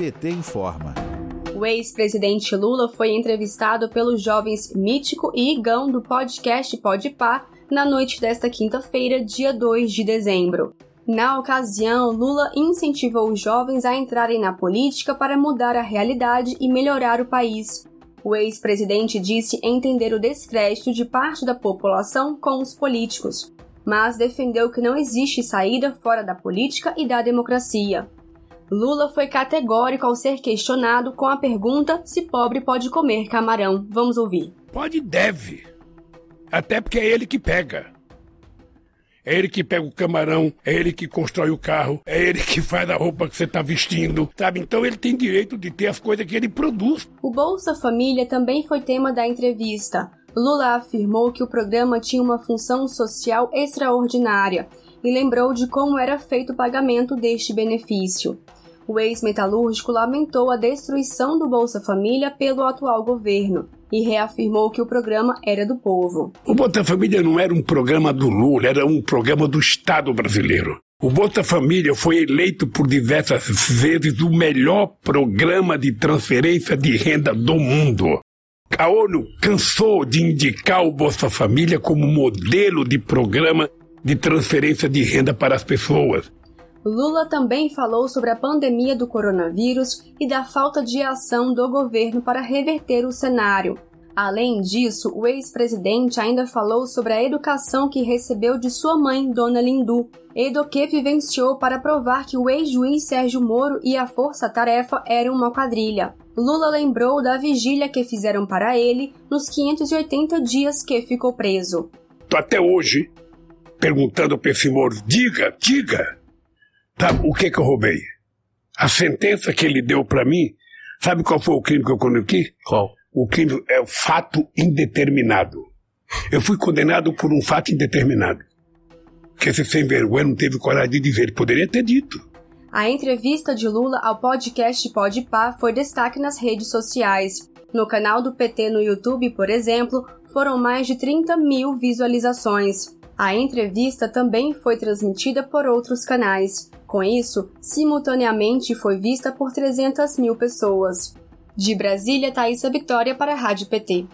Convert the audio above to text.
PT informa. O ex-presidente Lula foi entrevistado pelos jovens Mítico e Igão do podcast Podpah na noite desta quinta-feira, dia 2 de dezembro. Na ocasião, Lula incentivou os jovens a entrarem na política para mudar a realidade e melhorar o país. O ex-presidente disse entender o descrédito de parte da população com os políticos, mas defendeu que não existe saída fora da política e da democracia. Lula foi categórico ao ser questionado com a pergunta se pobre pode comer camarão. Vamos ouvir. Pode e deve. Até porque é ele que pega. É ele que pega o camarão, é ele que constrói o carro, é ele que faz a roupa que você está vestindo, sabe? Então ele tem direito de ter as coisas que ele produz. O Bolsa Família também foi tema da entrevista. Lula afirmou que o programa tinha uma função social extraordinária e lembrou de como era feito o pagamento deste benefício. O ex-metalúrgico lamentou a destruição do Bolsa Família pelo atual governo e reafirmou que o programa era do povo. O Bolsa Família não era um programa do Lula, era um programa do Estado brasileiro. O Bolsa Família foi eleito por diversas vezes o melhor programa de transferência de renda do mundo. A ONU cansou de indicar o Bolsa Família como modelo de programa de transferência de renda para as pessoas. Lula também falou sobre a pandemia do coronavírus e da falta de ação do governo para reverter o cenário. Além disso, o ex-presidente ainda falou sobre a educação que recebeu de sua mãe, Dona Lindu, e do que vivenciou para provar que o ex-juiz Sérgio Moro e a Força-Tarefa eram uma quadrilha. Lula lembrou da vigília que fizeram para ele nos 580 dias que ficou preso. Tô até hoje perguntando para esse Moro, diga, diga, Sabe o que que eu roubei? A sentença que ele deu para mim, sabe qual foi o crime que eu cometi? Qual? O crime é o fato indeterminado. Eu fui condenado por um fato indeterminado. Que esse sem vergonha não teve coragem de dizer, ele poderia ter dito. A entrevista de Lula ao podcast Podpah foi destaque nas redes sociais. No canal do PT no YouTube, por exemplo, foram mais de 30 mil visualizações. A entrevista também foi transmitida por outros canais. Com isso, simultaneamente foi vista por 300 mil pessoas. De Brasília, Thaisa Vitória para a Rádio PT.